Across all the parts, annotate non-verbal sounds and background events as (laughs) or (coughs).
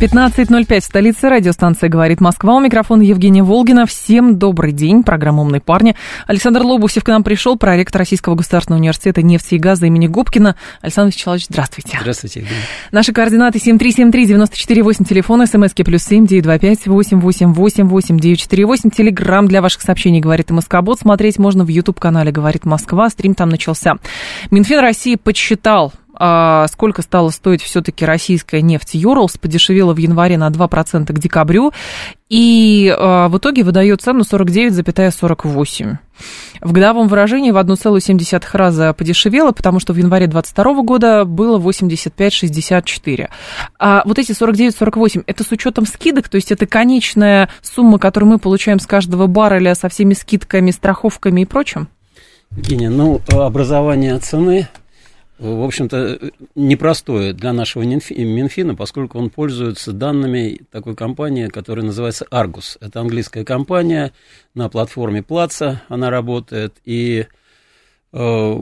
15.05 в столице. Радиостанция «Говорит Москва». У микрофона Евгения Волгина. Всем добрый день. Программа «Умные парни». Александр Лобусев к нам пришел, проректор Российского государственного университета нефти и газа имени Губкина. Александр Вячеславович, здравствуйте. Здравствуйте, Евгений. Наши координаты 7373948, телефон, смски плюс семь девять два пять восемь восемь восемь восемь девять четыре восемь. Телеграмм для ваших сообщений «Говорит Москобот». Смотреть можно в YouTube-канале «Говорит Москва». Стрим там начался. Минфин России подсчитал сколько стала стоить все-таки российская нефть Юрлс, подешевела в январе на 2% к декабрю, и а, в итоге выдает цену 49,48. В годовом выражении в 1,7 раза подешевело, потому что в январе 2022 года было 85,64. А вот эти 49,48, это с учетом скидок, то есть это конечная сумма, которую мы получаем с каждого барреля со всеми скидками, страховками и прочим? Евгения, ну, образование цены в общем-то, непростое для нашего Минфина, поскольку он пользуется данными такой компании, которая называется Argus. Это английская компания, на платформе Плаца она работает, и э,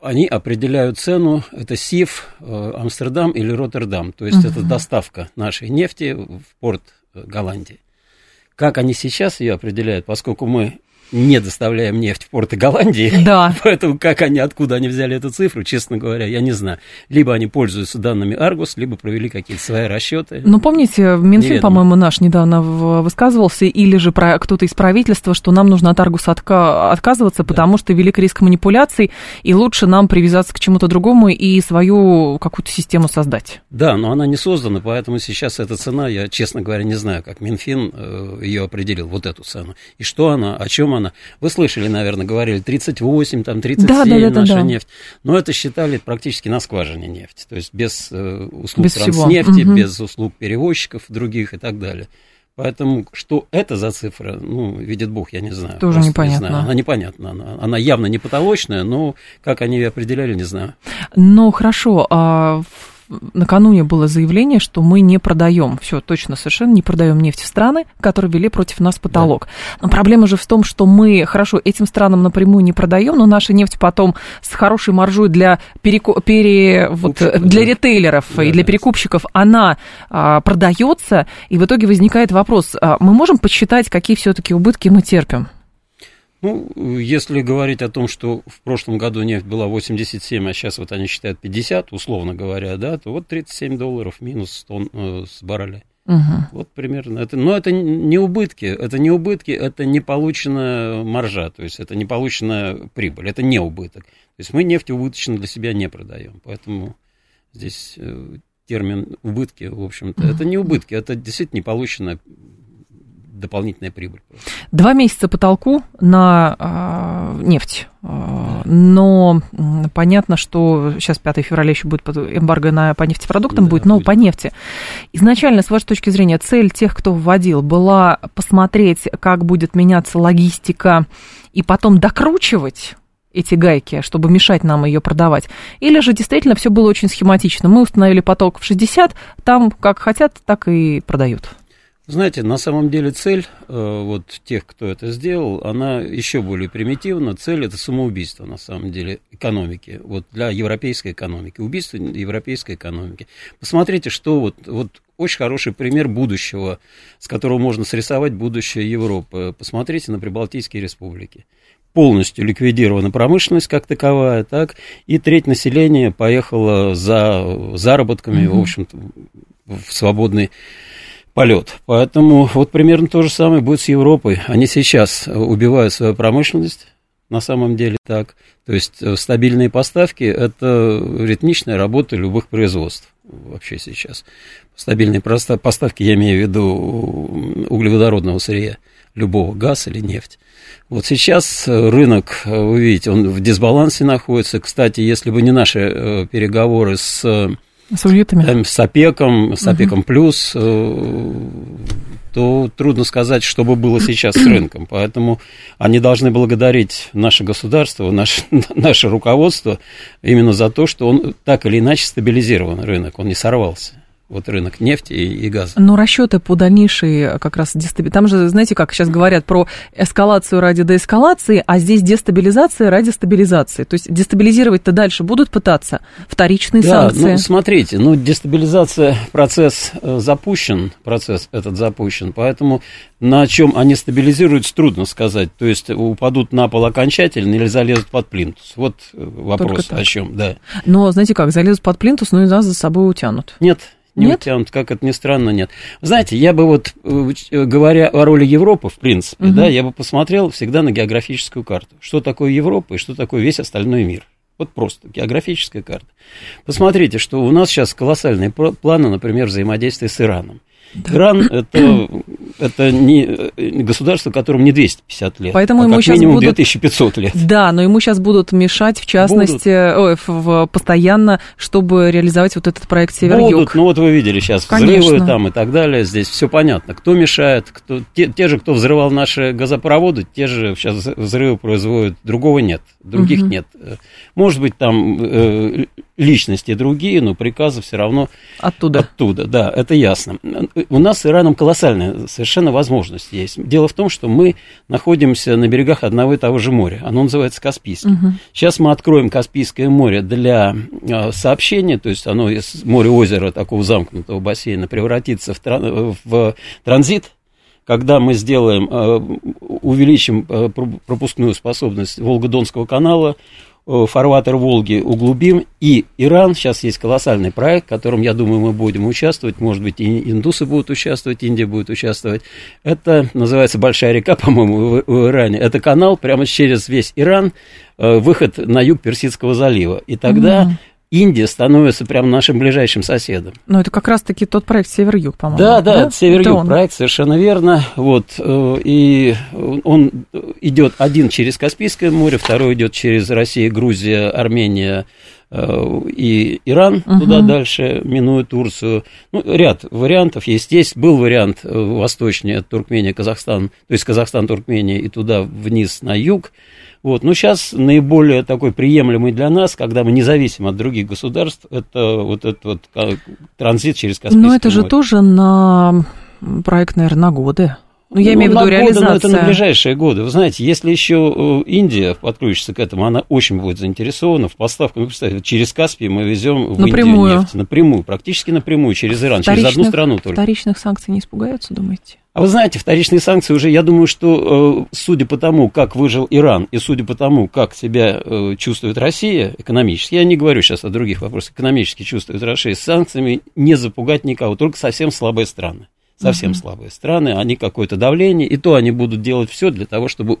они определяют цену, это СИФ, э, Амстердам или Роттердам, то есть uh-huh. это доставка нашей нефти в порт Голландии. Как они сейчас ее определяют, поскольку мы не доставляем нефть в порты Голландии. Да. (laughs) Поэтому как они, откуда они взяли эту цифру, честно говоря, я не знаю. Либо они пользуются данными Аргус, либо провели какие-то свои расчеты. Ну, помните, Минфин, по-моему, наш недавно высказывался, или же про кто-то из правительства, что нам нужно от Аргуса отка- отказываться, потому да. что велик риск манипуляций, и лучше нам привязаться к чему-то другому и свою какую-то систему создать. Да, но она не создана, поэтому сейчас эта цена, я, честно говоря, не знаю, как Минфин э, ее определил, вот эту цену. И что она, о чем она миллиона. Вы слышали, наверное, говорили 38, там 37 да, да, да, наша да, да. нефть. Но это считали практически на скважине нефть. То есть без э, услуг без транснефти, угу. без услуг перевозчиков других и так далее. Поэтому что это за цифра, ну, видит Бог, я не знаю. Тоже непонятно. Не знаю. Она непонятна. Она, она явно не потолочная, но как они ее определяли, не знаю. Ну, хорошо. А накануне было заявление, что мы не продаем, все точно совершенно не продаем нефть в страны, которые вели против нас потолок. Да. Но проблема же в том, что мы, хорошо, этим странам напрямую не продаем, но наша нефть потом с хорошей маржой для, переку... пере... вот, для ритейлеров да, и для перекупщиков, она а, продается, и в итоге возникает вопрос, а, мы можем подсчитать, какие все-таки убытки мы терпим? Ну, если говорить о том, что в прошлом году нефть была 87, а сейчас вот они считают 50, условно говоря, да, то вот 37 долларов минус тонн э, с барреля. Угу. Вот примерно. Это, но это не убытки, это не убытки, это не полученная маржа, то есть это не полученная прибыль, это не убыток. То есть мы нефть убыточно для себя не продаем, поэтому здесь э, термин убытки, в общем-то, угу. это не убытки, это действительно не полученная дополнительная прибыль. Два месяца потолку на э, нефть. Э, но понятно, что сейчас 5 февраля еще будет эмбарго на, по нефтепродуктам да, будет, но будет. по нефти. Изначально, с вашей точки зрения, цель тех, кто вводил, была посмотреть, как будет меняться логистика и потом докручивать эти гайки, чтобы мешать нам ее продавать. Или же действительно все было очень схематично. Мы установили поток в 60, там как хотят, так и продают. Знаете, на самом деле цель э, вот тех, кто это сделал, она еще более примитивна. Цель это самоубийство, на самом деле, экономики, вот для европейской экономики, убийство европейской экономики. Посмотрите, что вот, вот очень хороший пример будущего, с которого можно срисовать будущее Европы. Посмотрите на Прибалтийские республики полностью ликвидирована промышленность как таковая, так, и треть населения поехала за заработками, mm-hmm. в общем-то, в свободный полет. Поэтому вот примерно то же самое будет с Европой. Они сейчас убивают свою промышленность, на самом деле так. То есть э, стабильные поставки – это ритмичная работа любых производств вообще сейчас. Стабильные поставки, я имею в виду углеводородного сырья, любого, газ или нефть. Вот сейчас рынок, вы видите, он в дисбалансе находится. Кстати, если бы не наши э, переговоры с С уютами? Эм, с ОПЕКом, с ОПЕКом угу. плюс, э, то трудно сказать, что бы было сейчас с рынком. Поэтому они должны благодарить наше государство, наше, (laughs) наше руководство именно за то, что он так или иначе стабилизирован рынок, он не сорвался вот рынок нефти и, и газа. Но расчеты по дальнейшей э, как раз дестабилизации. Там же, знаете, как сейчас говорят про эскалацию ради деэскалации, а здесь дестабилизация ради стабилизации. То есть дестабилизировать-то дальше будут пытаться вторичные да, санкции. Ну, смотрите, ну, дестабилизация, процесс э, запущен, процесс этот запущен, поэтому на чем они стабилизируются, трудно сказать. То есть упадут на пол окончательно или залезут под плинтус. Вот э, вопрос о чем, да. Но, знаете как, залезут под плинтус, но и нас за собой утянут. Нет, не нет? утянут, как это ни странно, нет. Знаете, я бы вот, э, говоря о роли Европы, в принципе, угу. да, я бы посмотрел всегда на географическую карту. Что такое Европа и что такое весь остальной мир. Вот просто географическая карта. Посмотрите, что у нас сейчас колоссальные планы, например, взаимодействия с Ираном. Да. Иран это, это не государство, которому не 250 лет, Поэтому а ему как сейчас минимум будут, 2500 лет. Да, но ему сейчас будут мешать, в частности, ой, в, в, постоянно, чтобы реализовать вот этот проект Север-Юг. Будут, ну вот вы видели сейчас Конечно. взрывы там и так далее, здесь все понятно. Кто мешает, кто, те, те же, кто взрывал наши газопроводы, те же сейчас взрывы производят, другого нет, других угу. нет. Может быть, там э, личности другие, но приказы все равно оттуда. Оттуда, да, это ясно. У нас с Ираном колоссальная совершенно возможность есть. Дело в том, что мы находимся на берегах одного и того же моря. Оно называется Каспийским. Угу. Сейчас мы откроем Каспийское море для а, сообщения, то есть оно из моря-озера такого замкнутого бассейна превратится в, тран- в транзит когда мы сделаем, а, увеличим а, пропускную способность Волго-Донского канала, фарватер Волги углубим. И Иран, сейчас есть колоссальный проект, в котором, я думаю, мы будем участвовать. Может быть, и индусы будут участвовать, Индия будет участвовать. Это называется Большая река, (laughs) по-моему, в, в Иране. Это канал прямо через весь Иран, э, выход на юг Персидского залива. И тогда mm-hmm. Индия становится прям нашим ближайшим соседом. Ну, это как раз-таки тот проект Север-Юг, по-моему. Да, да, да? Север-Юг проект, совершенно верно. Вот, э, и он идет один через Каспийское море, второй идет через Россию, Грузия, Армения, э, и Иран угу. туда дальше, минуя Турцию. Ну, ряд вариантов есть. Есть был вариант э, восточнее, Туркмения, Казахстан, то есть Казахстан, Туркмения, и туда вниз на юг. Вот. Но сейчас наиболее такой приемлемый для нас, когда мы независим от других государств, это вот этот вот транзит через Каспийское Но это же море. тоже на проект, наверное, на годы. Ну, я имею в виду реализацию. Но это на ближайшие годы. Вы знаете, если еще э, Индия подключится к этому, она очень будет заинтересована в поставках. Представьте, через Каспий мы везем в напрямую. Индию нефть. Напрямую, практически напрямую, через Иран, через одну страну только. Вторичных санкций не испугаются, думаете? А вы знаете, вторичные санкции уже, я думаю, что э, судя по тому, как выжил Иран, и судя по тому, как себя э, чувствует Россия экономически, я не говорю сейчас о других вопросах, экономически чувствует Россия, с санкциями не запугать никого, только совсем слабые страны совсем uh-huh. слабые страны, они какое-то давление, и то они будут делать все для того, чтобы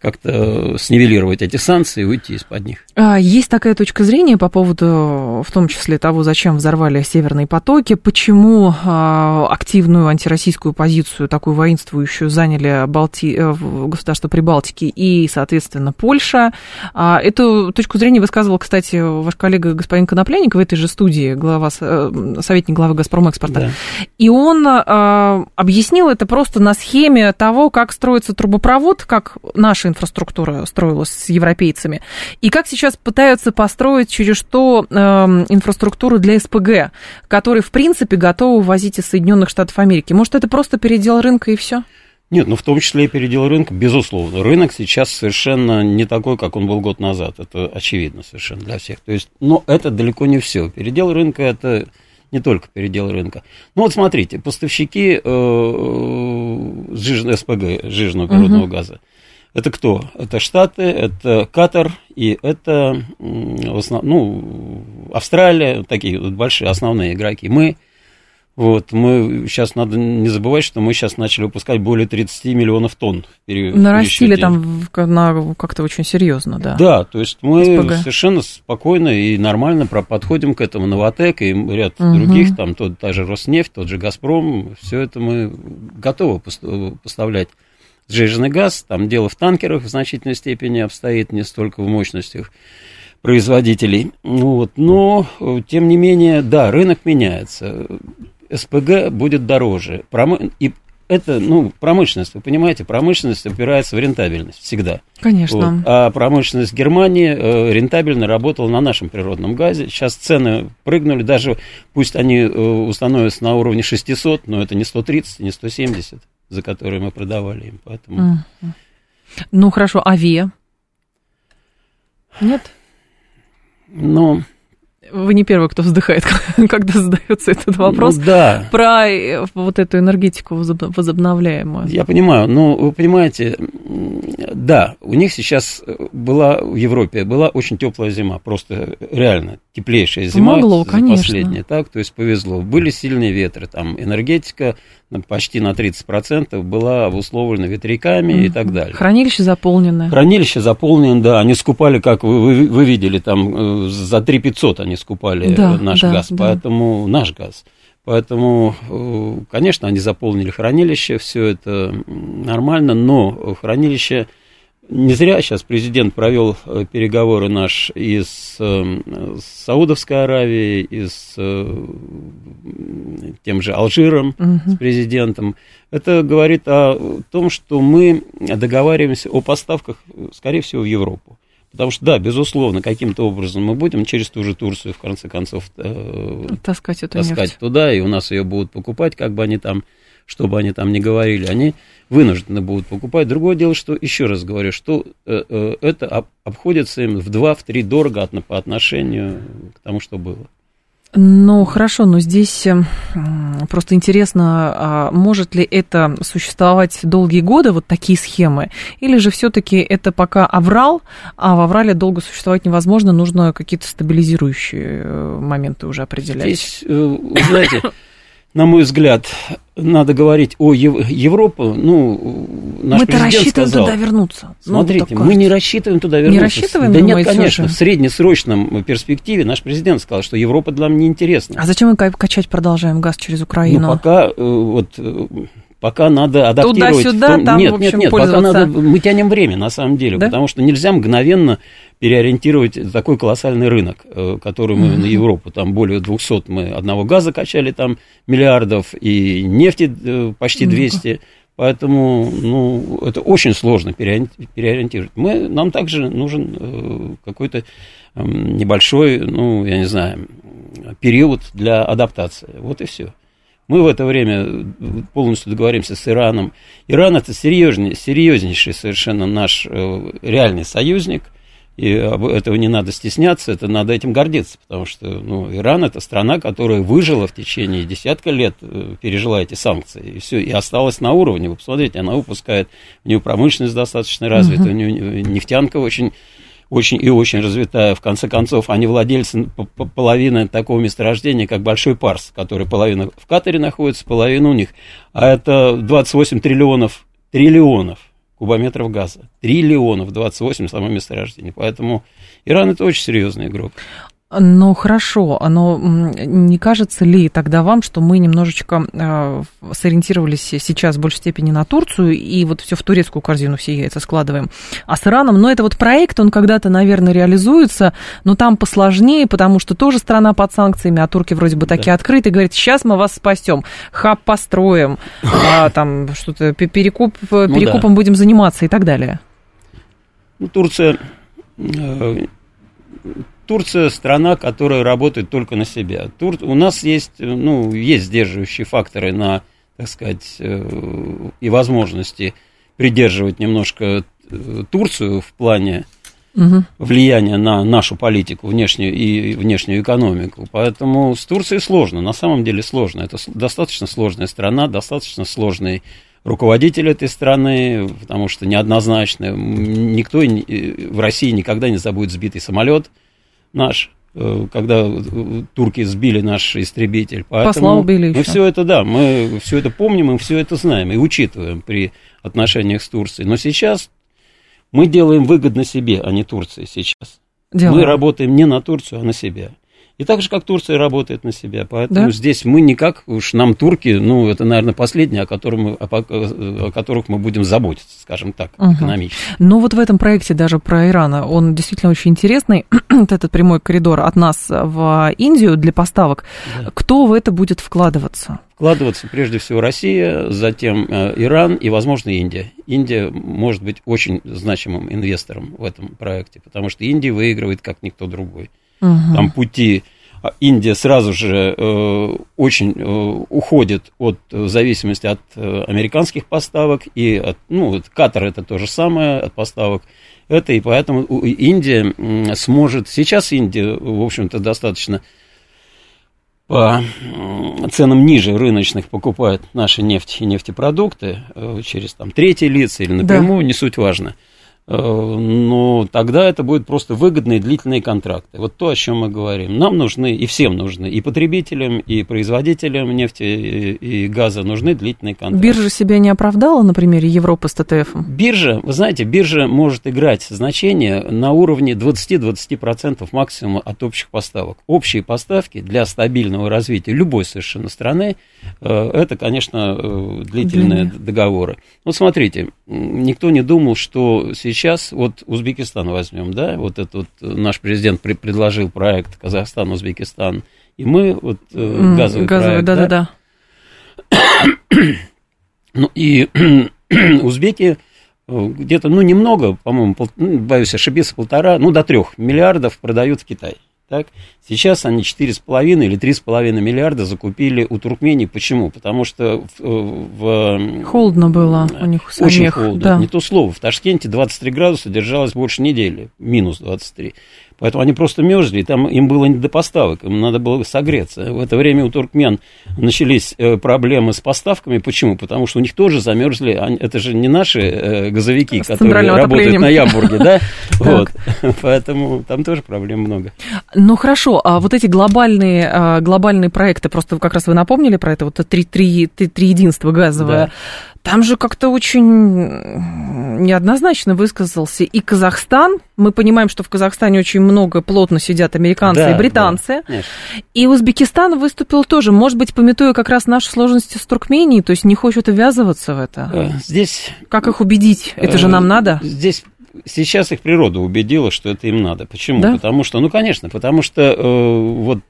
как-то снивелировать эти санкции и уйти из-под них. А, есть такая точка зрения по поводу, в том числе того, зачем взорвали северные потоки, почему а, активную антироссийскую позицию, такую воинствующую, заняли Балти... Э, государства Прибалтики и, соответственно, Польша. А, эту точку зрения высказывал, кстати, ваш коллега господин Конопляник в этой же студии, глава, э, советник главы «Газпромэкспорта». Да. И он а, объяснил это просто на схеме того, как строится трубопровод, как наша инфраструктура строилась с европейцами, и как сейчас пытаются построить через что э, инфраструктуру для СПГ, которые, в принципе, готовы возить из Соединенных Штатов Америки. Может, это просто передел рынка и все? Нет, ну в том числе и передел рынка, безусловно. Рынок сейчас совершенно не такой, как он был год назад. Это очевидно совершенно для всех. То есть, но это далеко не все. Передел рынка это не только передел рынка. Ну вот смотрите, поставщики э, жиж, СПГ, жиженного природного угу. газа. Это кто? Это Штаты, это Катар и это ну, Австралия, такие вот большие основные игроки. Мы вот, мы сейчас надо не забывать, что мы сейчас начали выпускать более 30 миллионов тонн. Нарастили там на, как-то очень серьезно, да. Да, то есть мы СПГ. совершенно спокойно и нормально подходим к этому. Новотек и ряд угу. других, там тот, та же Роснефть, тот же Газпром, все это мы готовы поставлять сжиженный газ. Там дело в танкерах в значительной степени обстоит, не столько в мощностях. производителей. Вот. Но, тем не менее, да, рынок меняется. СПГ будет дороже. И это, ну, промышленность, вы понимаете, промышленность опирается в рентабельность всегда. Конечно. Вот. А промышленность Германии э, рентабельно работала на нашем природном газе. Сейчас цены прыгнули, даже пусть они э, установятся на уровне 600, но это не 130, не 170, за которые мы продавали им. Поэтому... Ну, хорошо, авиа? Нет? Ну... Вы не первый, кто вздыхает, (laughs) когда задается этот вопрос. Ну, да. Про э, вот эту энергетику возобновляемую. Я понимаю, но вы понимаете, да, у них сейчас была в Европе была очень теплая зима, просто реально теплейшая зима. Помогло, конечно. Последняя, так, то есть повезло. Были сильные ветры, там энергетика почти на 30% была обусловлена ветряками mm-hmm. и так далее. Хранилище заполнено. Хранилище заполнено, да. Они скупали, как вы, вы, вы видели, там э, за 3 500 они скупали да, наш да, газ, да. поэтому наш газ. Поэтому, э, конечно, они заполнили хранилище, все это нормально, но хранилище не зря сейчас президент провел э, переговоры наш и с, с Саудовской Аравией, и с э, тем же Алжиром, угу. с президентом. Это говорит о том, что мы договариваемся о поставках, скорее всего, в Европу. Потому что, да, безусловно, каким-то образом мы будем через ту же Турцию, в конце концов, таскать, эту таскать нефть. туда, и у нас ее будут покупать, как бы они там что бы они там ни говорили, они вынуждены будут покупать. Другое дело, что, еще раз говорю, что э, э, это об, обходится им в 2-3 дорого от, по отношению к тому, что было. Ну, хорошо, но здесь э, просто интересно, а может ли это существовать долгие годы, вот такие схемы, или же все-таки это пока аврал, а в аврале долго существовать невозможно, нужно какие-то стабилизирующие э, моменты уже определять? Здесь, знаете, (laughs) на мой взгляд, надо говорить о Ев- Европу. Ну, наш Мы-то рассчитываем сказал, туда вернуться. Ну, Смотрите, ну, мы не рассчитываем туда вернуться. Не рассчитываем? Да нет, конечно. Уже? В среднесрочном перспективе наш президент сказал, что Европа для нас неинтересна. А зачем мы качать продолжаем газ через Украину? Ну, пока э, вот э, пока надо адаптировать. Туда-сюда, том... там, нет, в общем, нет, нет, пока надо, мы тянем время, на самом деле, да? потому что нельзя мгновенно переориентировать такой колоссальный рынок, э, который мы mm-hmm. на Европу, там более 200 мы одного газа качали там миллиардов и нефти э, почти 200, mm-hmm. поэтому, ну, это очень сложно переориентировать. Мы, нам также нужен э, какой-то эм, небольшой, ну, я не знаю, период для адаптации, вот и все. Мы в это время полностью договоримся с Ираном. Иран это серьезней, серьезнейший совершенно наш э, реальный союзник. И этого не надо стесняться, это надо этим гордиться, потому что ну, Иран это страна, которая выжила в течение десятка лет, э, пережила эти санкции, и все, и осталась на уровне. Вы посмотрите, она выпускает, у нее промышленность достаточно развита, uh-huh. у нее нефтянка очень очень и очень развитая. В конце концов, они владельцы половины такого месторождения, как Большой Парс, который половина в Катаре находится, половина у них. А это 28 триллионов, триллионов кубометров газа. Триллионов, 28 само месторождение. Поэтому Иран это очень серьезный игрок. Ну хорошо, но не кажется ли тогда вам, что мы немножечко э, сориентировались сейчас в большей степени на Турцию и вот все в турецкую корзину все яйца складываем, а с Ираном, ну это вот проект, он когда-то, наверное, реализуется, но там посложнее, потому что тоже страна под санкциями, а турки вроде бы такие да. открытые, говорят, сейчас мы вас спасем, хаб построим, (laughs) а, там что-то перекуп, ну, перекупом да. будем заниматься и так далее. Ну, Турция э, Турция страна, которая работает только на себя. Тур... У нас есть, ну, есть сдерживающие факторы на, так сказать, э, и возможности придерживать немножко э, Турцию в плане угу. влияния на нашу политику внешнюю и внешнюю экономику. Поэтому с Турцией сложно, на самом деле сложно. Это достаточно сложная страна, достаточно сложный руководитель этой страны, потому что неоднозначно. Никто э, в России никогда не забудет сбитый самолет – наш, э, когда э, турки сбили наш истребитель. Поэтому Посла убили Мы все это, да, мы все это помним, мы все это знаем и учитываем при отношениях с Турцией. Но сейчас мы делаем выгодно себе, а не Турции сейчас. Делаем. Мы работаем не на Турцию, а на себя. И так же, как Турция работает на себя. Поэтому да? здесь мы никак, уж нам турки, ну, это, наверное, последние, о, котором о, о которых мы будем заботиться, скажем так, угу. экономически. Ну, вот в этом проекте даже про Иран, он действительно очень интересный, (clears throat) вот этот прямой коридор от нас в Индию для поставок. Да. Кто в это будет вкладываться? Вкладываться прежде всего Россия, затем э, Иран и, возможно, Индия. Индия может быть очень значимым инвестором в этом проекте, потому что Индия выигрывает как никто другой. Угу. Там пути а, Индия сразу же э, очень э, уходит от зависимости от э, американских поставок, и от, ну, Катар это то же самое от поставок. Это и поэтому Индия сможет, сейчас Индия, в общем-то, достаточно по ценам ниже рыночных покупает наши нефть и нефтепродукты э, через там третьи лица или напрямую, да. не суть важно. Э, но тогда это будет просто выгодные длительные контракты. Вот то, о чем мы говорим. Нам нужны, и всем нужны, и потребителям, и производителям нефти и газа нужны длительные контракты. Биржа себя не оправдала на примере Европы с ТТФ? Биржа, вы знаете, биржа может играть значение на уровне 20-20% максимум от общих поставок. Общие поставки для стабильного развития любой совершенно страны, э, это, конечно, э, длительные Длинные. договоры. Вот смотрите, никто не думал, что сейчас, вот Узбекистан возьмем, да, вот этот вот наш президент предложил проект Казахстан-Узбекистан, и мы, вот э, газовый, газовый проект, да, да, да. Ну и (clears throat) узбеки э, где-то, ну, немного, по-моему, пол, ну, боюсь ошибиться, полтора, ну, до трех миллиардов продают в Китай. Так? Сейчас они 4,5 или 3,5 миллиарда закупили у Туркмении. Почему? Потому что в, в... Холодно было у них самих. Очень холодно. Да. Не то слово. В Ташкенте 23 градуса держалось больше недели. Минус 23. Поэтому они просто мерзли, там им было не до поставок, им надо было согреться. В это время у туркмен начались э, проблемы с поставками. Почему? Потому что у них тоже замерзли, это же не наши э, газовики, с которые работают на Ябурге, да? (laughs) Вот. Поэтому там тоже проблем много. Ну хорошо, а вот эти глобальные, а, глобальные проекты, просто как раз вы напомнили про это, вот три, три, три единства газовое, там же как-то очень неоднозначно высказался и Казахстан. Мы понимаем, что в Казахстане очень много плотно сидят американцы да, и британцы. Да, и Узбекистан выступил тоже, может быть, пометуя как раз наши сложности с Туркменией, то есть не хочет ввязываться в это. Э, здесь... Как их убедить? Это же нам надо? Здесь сейчас их природа убедила, что это им надо. Почему? Да? Потому что, ну, конечно, потому что э, вот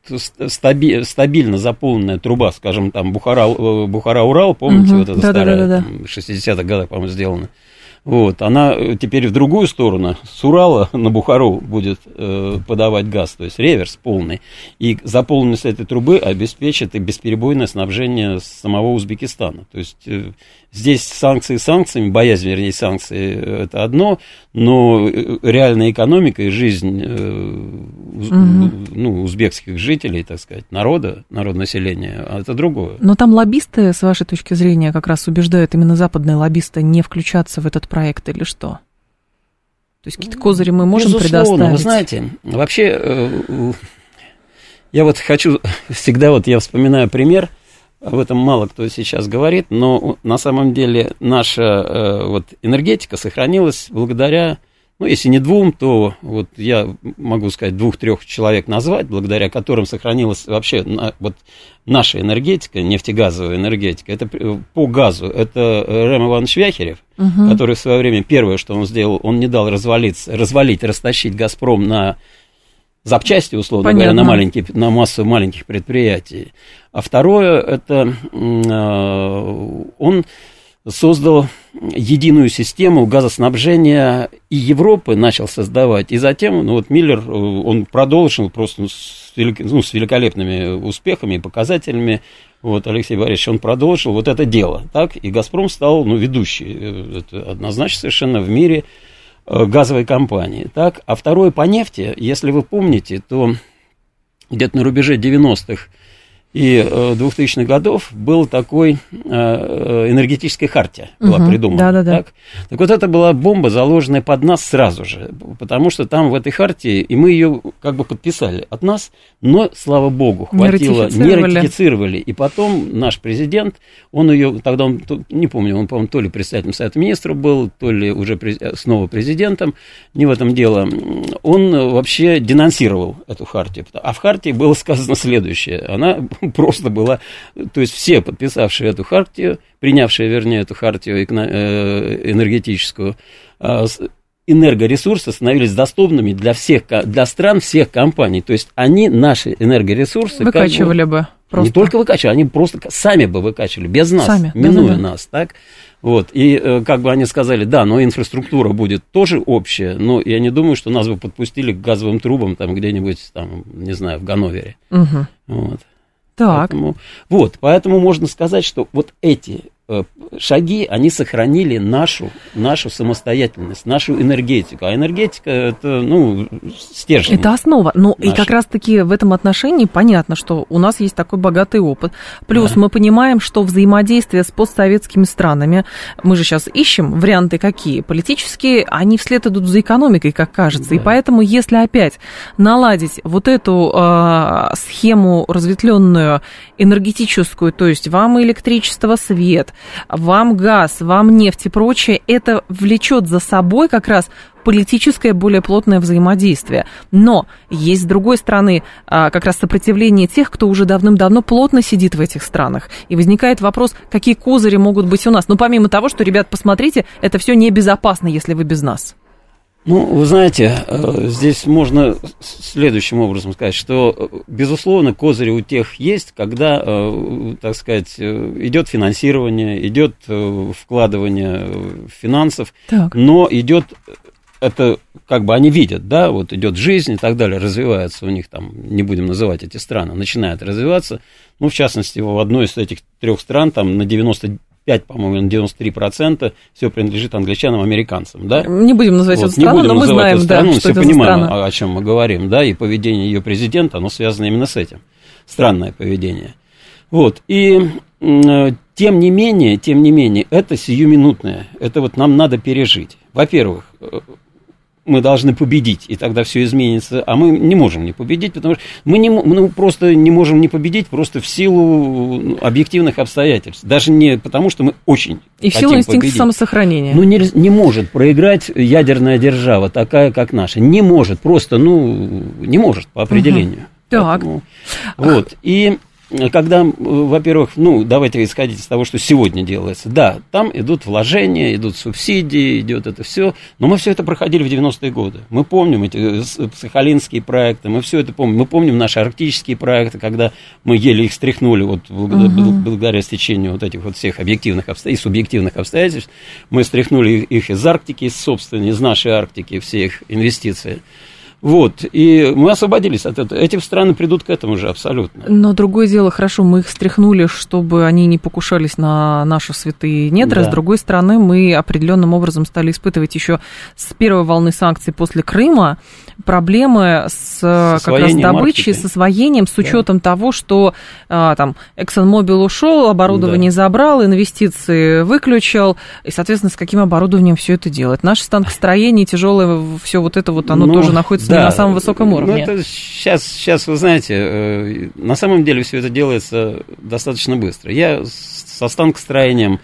стаби, стабильно заполненная труба, скажем, там Бухара, э, Бухара-Урал, помните, угу. вот эта да, старая, да, да, да. 60-х годах, по-моему, сделана. Вот, она теперь в другую сторону, с Урала на Бухару будет э, подавать газ, то есть реверс полный. И заполненность этой трубы обеспечит и бесперебойное снабжение самого Узбекистана. То есть э, Здесь санкции санкциями, боязнь, вернее, санкции э, это одно, но э, реальная экономика и жизнь угу. ну, узбекских жителей, так сказать, народа, народонаселения, а это другое. Но там лоббисты, с вашей точки зрения, как раз убеждают именно западные лоббисты не включаться в этот проект или что? То есть какие-то козыри мы можем Безусловно, предоставить? Вы знаете, вообще, я вот хочу, (laughs) всегда вот я вспоминаю пример – об этом мало кто сейчас говорит, но на самом деле наша э, вот, энергетика сохранилась благодаря, ну, если не двум, то вот я могу сказать двух-трех человек назвать, благодаря которым сохранилась вообще вот наша энергетика, нефтегазовая энергетика. Это по газу. Это Рэм Иванович Вяхерев, угу. который в свое время первое, что он сделал, он не дал развалиться, развалить, растащить «Газпром» на запчасти, условно Понятно. говоря, на, маленькие, на массу маленьких предприятий. А второе, это э, он создал единую систему газоснабжения и Европы начал создавать, и затем, ну вот Миллер, э, он продолжил просто с, велик, ну, с великолепными успехами и показателями, вот Алексей Борисович, он продолжил вот это дело, так, и «Газпром» стал, ну, ведущий, э, это однозначно совершенно в мире газовой компании. Так? А второе по нефти, если вы помните, то где-то на рубеже 90-х и 2000-х годов был такой энергетическая хартия была угу, придумана. Да, да, да. Так? так вот это была бомба, заложенная под нас сразу же, потому что там в этой хартии, и мы ее как бы подписали от нас, но, слава богу, хватило, не ратифицировали. Не ратифицировали. И потом наш президент, он ее, тогда он, не помню, он, по-моему, то ли председателем Совета Министров был, то ли уже снова президентом, не в этом дело, он вообще денонсировал эту хартию. А в хартии было сказано следующее, она (laughs) просто была, то есть все подписавшие эту хартию, принявшие, вернее, эту хартию э, энергетическую, а, энергоресурсы становились доступными для всех, для стран всех компаний. То есть они наши энергоресурсы... Выкачивали как бы, бы просто. Не только выкачивали, они просто сами бы выкачивали, без нас, сами, минуя да, да. нас, так? Вот, и э, как бы они сказали, да, но инфраструктура будет тоже общая, но я не думаю, что нас бы подпустили к газовым трубам там где-нибудь, там, не знаю, в Ганновере. Угу. Вот. Так. Поэтому, вот, поэтому можно сказать, что вот эти шаги, они сохранили нашу, нашу самостоятельность, нашу энергетику. А энергетика это, ну, стержень. Это основа. Ну, наш. и как раз-таки в этом отношении понятно, что у нас есть такой богатый опыт. Плюс да. мы понимаем, что взаимодействие с постсоветскими странами, мы же сейчас ищем варианты какие, политические, они вслед идут за экономикой, как кажется. Да. И поэтому, если опять наладить вот эту э, схему разветвленную энергетическую, то есть вам электричество, свет, вам газ, вам нефть и прочее, это влечет за собой как раз политическое более плотное взаимодействие. Но есть, с другой стороны, а, как раз сопротивление тех, кто уже давным-давно плотно сидит в этих странах. И возникает вопрос, какие козыри могут быть у нас. Ну, помимо того, что, ребят, посмотрите, это все небезопасно, если вы без нас. Ну, вы знаете, э, здесь можно следующим образом сказать, что, э, безусловно, козыри у тех есть, когда, э, так сказать, идет финансирование, идет вкладывание финансов, так. но идет это как бы они видят, да, вот идет жизнь и так далее, развивается у них там, не будем называть эти страны, начинает развиваться, ну, в частности, в одной из этих трех стран, там на 90 5, по-моему, на 93% все принадлежит англичанам, американцам, да? Не будем называть вот, эту страну, но мы знаем, страну, да, что все понимаем, страна. о чем мы говорим, да, и поведение ее президента, оно связано именно с этим. Странное поведение. Вот, и тем не менее, тем не менее, это сиюминутное, это вот нам надо пережить. Во-первых, э, мы должны победить, и тогда все изменится. А мы не можем не победить, потому что мы, не, мы просто не можем не победить просто в силу ну, объективных обстоятельств. Даже не потому, что мы очень И в силу инстинкта победить. самосохранения. Ну, не, не может проиграть ядерная держава, такая, как наша. Не может, просто, ну, не может по определению. Угу. Так. Поэтому, вот. И когда, во-первых, ну, давайте исходить из того, что сегодня делается. Да, там идут вложения, идут субсидии, идет это все, но мы все это проходили в 90-е годы. Мы помним эти э, сахалинские проекты, мы все это помним. Мы помним наши арктические проекты, когда мы еле их стряхнули вот благодаря, угу. благодаря стечению вот этих вот всех объективных обстоятельств, и субъективных обстоятельств. Мы стряхнули их из Арктики, из собственной, из нашей Арктики, все их инвестиции. Вот, и мы освободились от этого. Эти страны придут к этому же абсолютно. Но другое дело, хорошо, мы их стряхнули, чтобы они не покушались на наши святые недра. Да. С другой стороны, мы определенным образом стали испытывать еще с первой волны санкций после Крыма проблемы с, с как раз добычей, с освоением, с учетом да. того, что а, там ExxonMobil ушел, оборудование да. забрал, инвестиции выключил, и, соответственно, с каким оборудованием все это делает. Наше (laughs) станкостроение, тяжелое, все вот это вот, оно ну, тоже находится да. на самом высоком ну, уровне. Ну, это сейчас, сейчас, вы знаете, э, на самом деле все это делается достаточно быстро. Я со станкостроением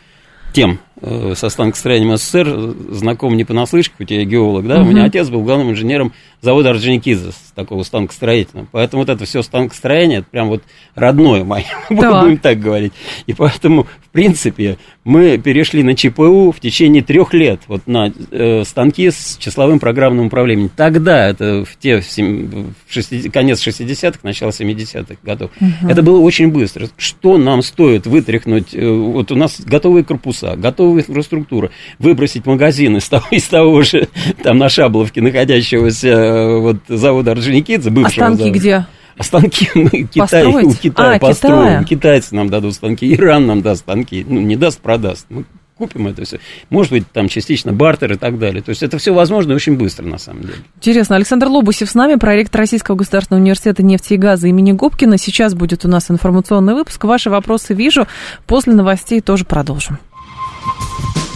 тем со станкостроением СССР знаком не понаслышке, хоть я геолог, да, угу. у меня отец был главным инженером завода Орджоникидзе, такого станкостроительного. Поэтому вот это все станкостроение, это прям вот родное мое, да. (laughs) будем так говорить. И поэтому, в принципе, мы перешли на ЧПУ в течение трех лет, вот на э, станки с числовым программным управлением. Тогда, это в те, в 60, конец 60-х, начало 70-х годов, угу. это было очень быстро. Что нам стоит вытряхнуть, э, вот у нас готовые корпуса, готовая инфраструктура, выбросить магазин из того, из того же, там на Шабловке находящегося вот завода Орджоникидзе, бывшего А станки завода. где? А станки мы Китай, у Китая а, построим. Китайцы нам дадут станки, Иран нам даст станки. Ну, не даст, продаст. Мы купим это все. Может быть, там частично бартер и так далее. То есть это все возможно и очень быстро, на самом деле. Интересно. Александр Лобусев с нами, проректор Российского государственного университета нефти и газа имени Губкина. Сейчас будет у нас информационный выпуск. Ваши вопросы вижу. После новостей тоже продолжим.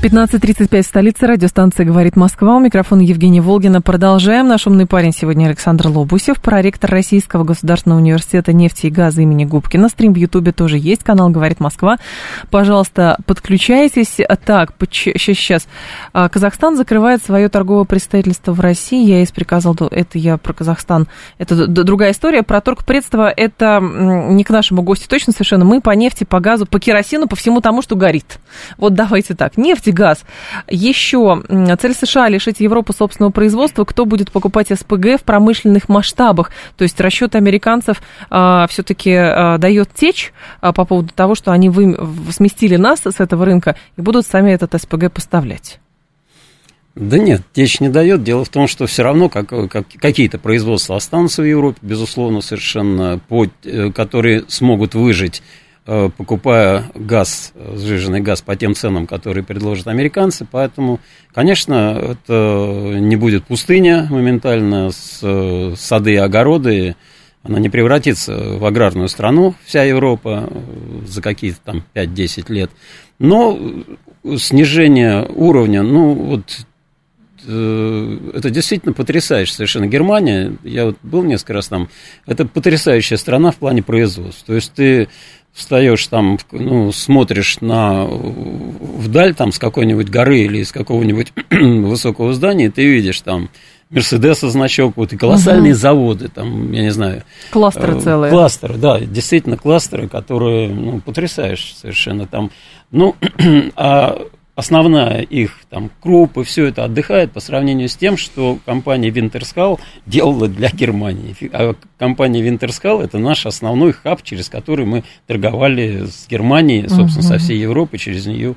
15.35 столица, радиостанция «Говорит Москва». У микрофона Евгения Волгина. Продолжаем. Наш умный парень сегодня Александр Лобусев, проректор Российского государственного университета нефти и газа имени Губкина. Стрим в Ютубе тоже есть, канал «Говорит Москва». Пожалуйста, подключайтесь. Так, сейчас, сейчас. Казахстан закрывает свое торговое представительство в России. Я из приказал, это я про Казахстан. Это другая история. Про торгпредство это не к нашему гостю точно совершенно. Мы по нефти, по газу, по керосину, по всему тому, что горит. Вот давайте так. Нефть и газ. Еще цель США лишить Европу собственного производства. Кто будет покупать СПГ в промышленных масштабах? То есть расчет американцев а, все-таки а, дает течь а, по поводу того, что они вы, сместили нас с этого рынка и будут сами этот СПГ поставлять. Да нет, течь не дает. Дело в том, что все равно как, как, какие-то производства останутся в Европе, безусловно, совершенно, по, э, которые смогут выжить Э, покупая газ, сжиженный газ по тем ценам, которые предложат американцы. Поэтому, конечно, это не будет пустыня моментально с э, сады и огороды. Она не превратится в аграрную страну, вся Европа, за какие-то там 5-10 лет. Но снижение уровня, ну, вот э, это действительно потрясающе совершенно. Германия, я вот был несколько раз там, это потрясающая страна в плане производства. То есть ты встаешь там, ну, смотришь на вдаль там с какой-нибудь горы или с какого-нибудь (clears throat) высокого здания, ты видишь там Мерседеса значок, вот и колоссальные угу. заводы, там, я не знаю. Кластеры э, целые. Кластеры, да, действительно кластеры, которые, ну, потрясающие совершенно там. Ну, (clears throat) а основная их там крупы, все это отдыхает по сравнению с тем, что компания Winterscal делала для Германии. А компания Winterscal это наш основной хаб, через который мы торговали с Германией, собственно, uh-huh. со всей Европы, через нее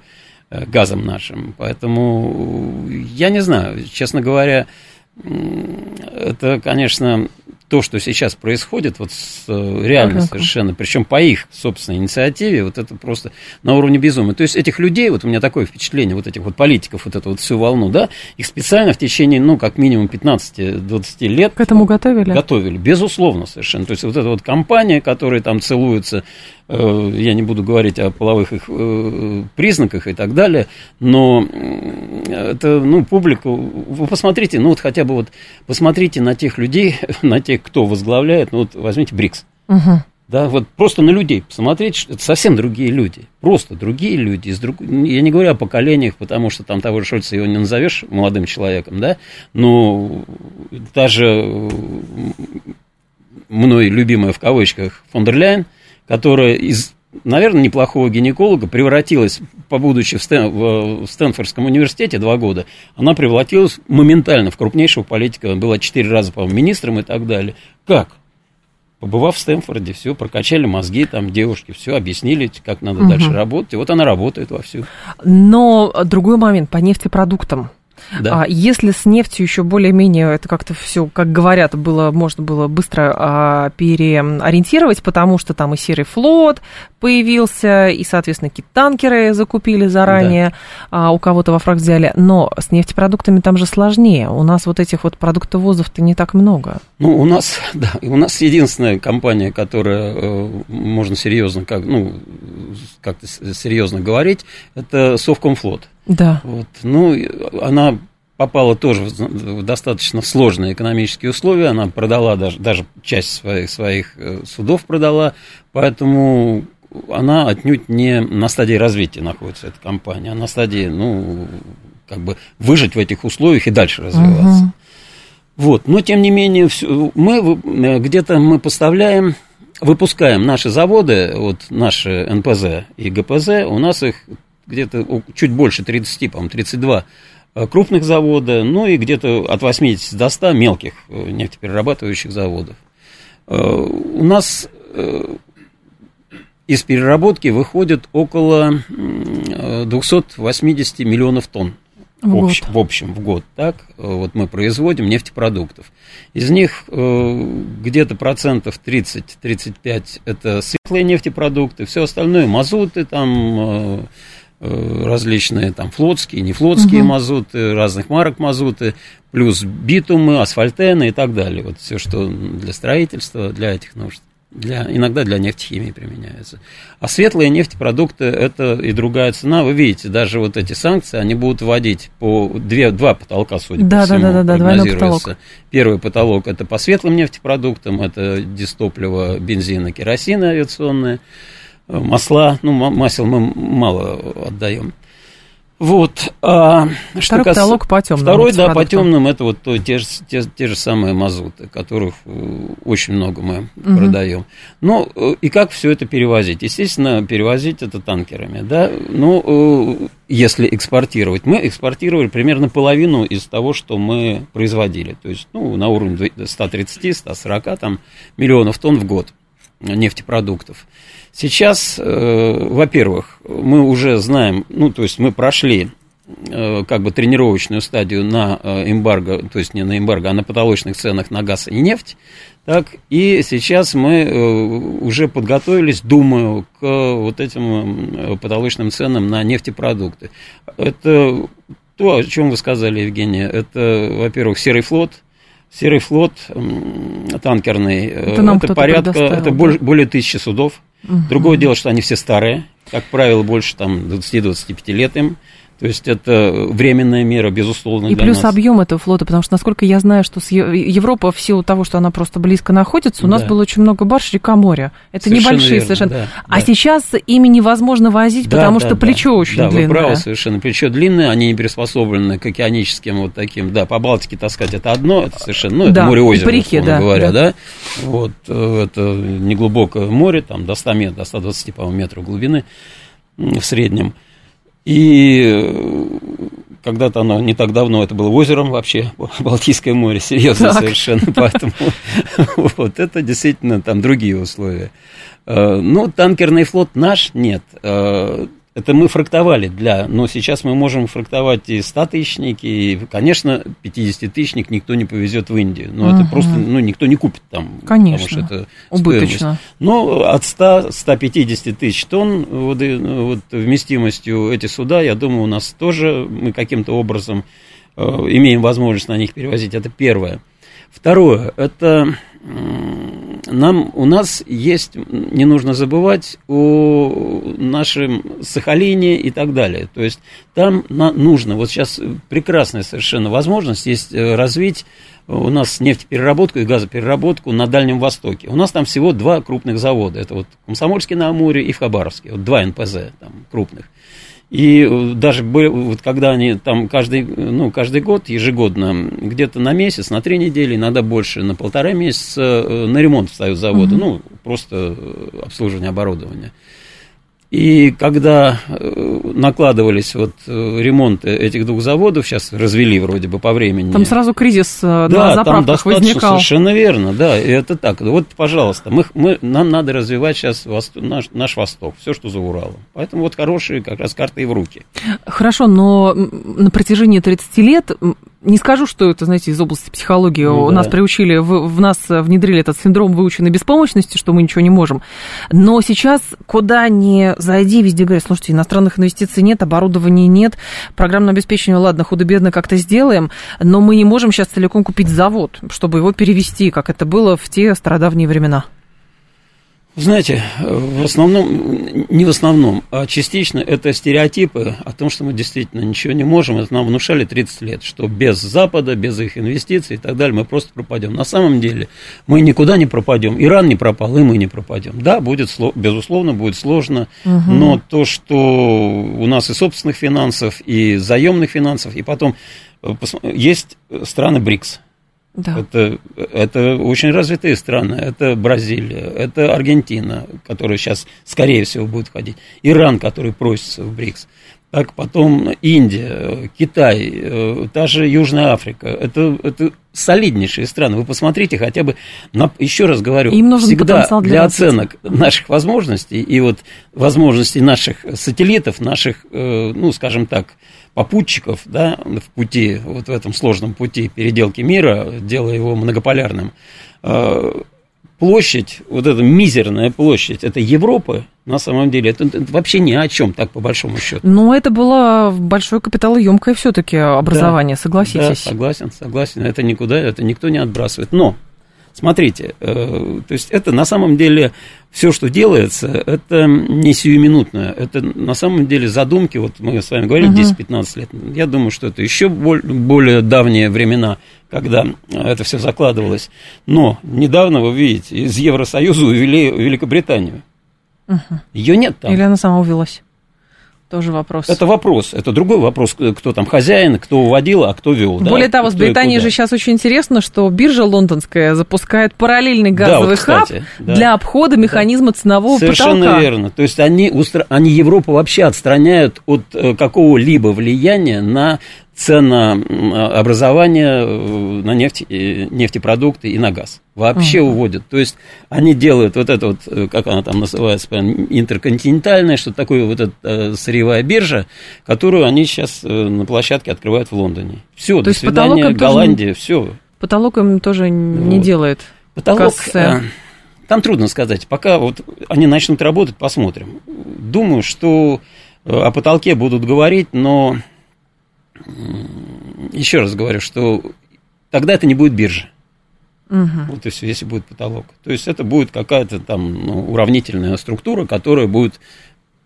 э, газом нашим. Поэтому я не знаю, честно говоря, это, конечно, то, что сейчас происходит, вот с, э, реально ага. совершенно, причем по их собственной инициативе, вот это просто на уровне безумия. То есть этих людей, вот у меня такое впечатление, вот этих вот политиков, вот эту вот всю волну, да, их специально в течение, ну, как минимум 15-20 лет... К этому готовили? Готовили, безусловно, совершенно. То есть вот эта вот компания, которая там целуется Э, я не буду говорить о половых их э, признаках и так далее, но это, ну, публику, вы посмотрите, ну, вот хотя бы вот посмотрите на тех людей, (laughs) на тех, кто возглавляет, ну, вот возьмите БРИКС. Угу. Да, вот просто на людей посмотреть, это совсем другие люди, просто другие люди. Из друг... Я не говорю о поколениях, потому что там того же Шольца его не назовешь молодым человеком, да, но даже мной любимая в кавычках фон дер Ляйен – которая из, наверное, неплохого гинеколога превратилась, побудучи в, Стэн, в Стэнфордском университете два года, она превратилась моментально в крупнейшего политика, была четыре раза, по-моему, министром и так далее. Как? Побывав в Стэнфорде, все, прокачали мозги, там девушки, все, объяснили, как надо угу. дальше работать. И вот она работает вовсю. Но другой момент по нефтепродуктам. Да. А если с нефтью еще более-менее это как-то все, как говорят, было, можно было быстро а, переориентировать, потому что там и серый флот появился, и, соответственно, какие-то закупили заранее, да. а, у кого-то во фраг взяли. Но с нефтепродуктами там же сложнее. У нас вот этих вот продуктовозов-то не так много. Ну, у нас, (laughs) да, у нас единственная компания, которая э, можно серьезно, как, ну, как-то серьезно говорить, это Совкомфлот. Да. Вот. Ну, она попала тоже в достаточно сложные экономические условия, она продала даже, даже часть своих, своих э, судов продала, поэтому она отнюдь не на стадии развития находится, эта компания, а на стадии, ну, как бы выжить в этих условиях и дальше развиваться. Угу. Вот, но тем не менее, мы э, где-то мы поставляем, выпускаем наши заводы, вот наши НПЗ и ГПЗ, у нас их где-то чуть больше 30, по-моему, 32 э, крупных завода, ну и где-то от 80 до 100 мелких э, нефтеперерабатывающих заводов. У нас из переработки выходит около 280 миллионов тонн в, общ, в общем в год, так, вот мы производим нефтепродуктов. Из них э, где-то процентов 30-35 это светлые нефтепродукты, все остальное мазуты, там э, э различные там флотские, нефлотские угу. мазуты, разных марок мазуты, плюс битумы, асфальтены и так далее. Вот все, что для строительства, для этих нужд для, иногда для нефтехимии применяются. А светлые нефтепродукты – это и другая цена. Вы видите, даже вот эти санкции, они будут вводить по две, два потолка, судя да, по всему, да, да, да, прогнозируется. Первый потолок – это по светлым нефтепродуктам, это дистопливо, бензина, керосина авиационные, масла, ну, масел мы мало отдаем. Вот. А, Второй что потолок по темным. Второй, да, по темным, это вот то, те, же, те, те же самые мазуты, которых э, очень много мы угу. продаем. Ну, э, и как все это перевозить? Естественно, перевозить это танкерами, да. Ну, э, если экспортировать, мы экспортировали примерно половину из того, что мы производили. То есть, ну, на уровне 130-140 там, миллионов тонн в год нефтепродуктов. Сейчас, э, во-первых, мы уже знаем, ну, то есть мы прошли э, как бы тренировочную стадию на э, эмбарго, то есть не на эмбарго, а на потолочных ценах на газ и нефть. Так, и сейчас мы э, уже подготовились, думаю, к вот этим э, потолочным ценам на нефтепродукты. Это то, о чем вы сказали, Евгения. Это, во-первых, серый флот – Серый флот танкерный, э, это, это порядка, это да? более, более тысячи судов. Угу. Другое дело, что они все старые, как правило, больше там 20-25 лет им. То есть это временная мера, безусловно. И плюс нас. объем этого флота, потому что, насколько я знаю, что с Европа в силу того, что она просто близко находится, у да. нас было очень много барж, река, море. Это совершенно небольшие верно, совершенно. Да, а да. сейчас ими невозможно возить, да, потому да, что да, плечо очень да, длинное. Да, вы правы совершенно. Плечо длинное, они не приспособлены к океаническим вот таким. Да, по Балтике таскать это одно, это совершенно, ну, это да, море-озеро, по реке, да, говоря, да. да. Вот, э, это неглубокое море, там до 100 метров, до 120, по-моему, метров глубины в среднем. И э, когда-то оно не так давно, это было озером вообще, (laughs) Балтийское море, серьезно так. совершенно, (laughs) поэтому (laughs) вот это действительно там другие условия. Э, ну, танкерный флот наш нет. Э, это мы фрактовали для, но сейчас мы можем фрактовать и 100-тысячник, и, конечно, 50-тысячник никто не повезет в Индию. Но угу. это просто, ну, никто не купит там. Конечно, потому что это убыточно. Но от 100-150 тысяч тонн вот, вот, вместимостью эти суда, я думаю, у нас тоже мы каким-то образом э, имеем возможность на них перевозить. Это первое. Второе, это нам, у нас есть, не нужно забывать о нашем Сахалине и так далее. То есть там нужно, вот сейчас прекрасная совершенно возможность есть э, развить у нас нефтепереработку и газопереработку на Дальнем Востоке. У нас там всего два крупных завода. Это вот Комсомольский на Амуре и в Хабаровске. Вот два НПЗ там крупных. И э, даже вот когда они там каждый, ну, каждый год, ежегодно, где-то на месяц, на три недели, иногда больше, на полтора месяца э, на ремонт встают заводы, угу. ну, просто э, обслуживание оборудования. И когда э, накладывались вот э, ремонты этих двух заводов, сейчас развели вроде бы по времени. Там сразу кризис э, да, на заправках там достаточно, возникал. совершенно верно, да, и это так. Вот, пожалуйста, мы, мы, нам надо развивать сейчас восток, наш, наш Восток, все, что за Уралом. Поэтому вот хорошие как раз карты и в руки. Хорошо, но на протяжении 30 лет не скажу, что это, знаете, из области психологии. Ну, У да. нас приучили, в, в нас внедрили этот синдром выученной беспомощности, что мы ничего не можем. Но сейчас куда ни зайди, везде говорят, слушайте, иностранных инвестиций нет, оборудования нет, программное обеспечение, ладно, худо-бедно как-то сделаем, но мы не можем сейчас целиком купить завод, чтобы его перевести, как это было в те стародавние времена. Знаете, в основном, не в основном, а частично это стереотипы о том, что мы действительно ничего не можем. Это нам внушали 30 лет, что без Запада, без их инвестиций и так далее мы просто пропадем. На самом деле мы никуда не пропадем. Иран не пропал, и мы не пропадем. Да, будет, безусловно, будет сложно, угу. но то, что у нас и собственных финансов, и заемных финансов, и потом э, есть страны БРИКС – да. Это, это очень развитые страны. Это Бразилия, это Аргентина, которая сейчас, скорее всего, будет входить. Иран, который просится в БРИКС. так потом Индия, Китай, э, та же Южная Африка. Это, это солиднейшие страны. Вы посмотрите хотя бы, на, еще раз говорю, Им нужен всегда для, для оценок наших возможностей и вот возможностей наших сателлитов, наших, э, ну, скажем так, попутчиков, да, в пути, вот в этом сложном пути переделки мира, делая его многополярным, э, площадь, вот эта мизерная площадь, это Европы, на самом деле, это, это вообще ни о чем, так по большому счету. Но это было большое капиталоемкое все-таки образование, да, согласитесь. Да, согласен, согласен. Это никуда, это никто не отбрасывает. Но Смотрите, э, то есть это на самом деле все, что делается, это не сиюминутное. Это на самом деле задумки, вот мы с вами говорили, 10-15 лет. Я думаю, что это еще более давние времена, когда это все закладывалось. Но недавно, вы видите, из Евросоюза увели Великобританию. Угу. Ее нет там. Или она сама увелась? Тоже вопрос. Это вопрос, это другой вопрос, кто там хозяин, кто уводил, а кто вел. Более да? того, с Британией же сейчас очень интересно, что биржа лондонская запускает параллельный газовый да, вот, кстати, хаб да. для обхода механизма да. ценового Совершенно потолка. Совершенно верно. То есть они, они Европу вообще отстраняют от э, какого-либо влияния на ценообразование э, на нефть, нефтепродукты и на газ. Вообще uh-huh. уводят. То есть они делают вот это вот, э, как она там называется, интерконтинентальная, что такое вот эта э, сырьевая биржа, которую они сейчас на площадке открывают в Лондоне. Все, То до свидания, Голландия, тоже, все. Потолок им тоже не вот. делает. Потолок, кассе. там трудно сказать. Пока вот они начнут работать, посмотрим. Думаю, что о потолке будут говорить, но еще раз говорю, что тогда это не будет биржа. Угу. Вот и все, если будет потолок. То есть это будет какая-то там ну, уравнительная структура, которая будет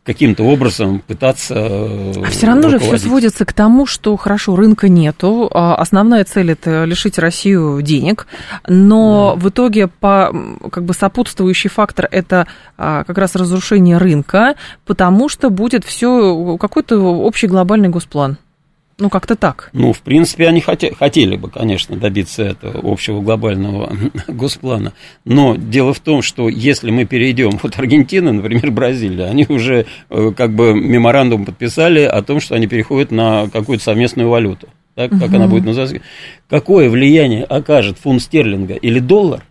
каким-то образом пытаться А все равно же все сводится к тому, что хорошо, рынка нету, а основная цель это лишить Россию денег, но да. в итоге по, как бы сопутствующий фактор это а, как раз разрушение рынка, потому что будет все какой-то общий глобальный госплан. Ну, как-то так. Ну, в принципе, они хотели, хотели бы, конечно, добиться этого общего глобального (laughs) госплана. Но дело в том, что если мы перейдем, (laughs) вот Аргентина, например, Бразилия, они уже э, как бы меморандум подписали о том, что они переходят на какую-то совместную валюту. Так, как угу. она будет называться. Какое влияние окажет фунт стерлинга или доллар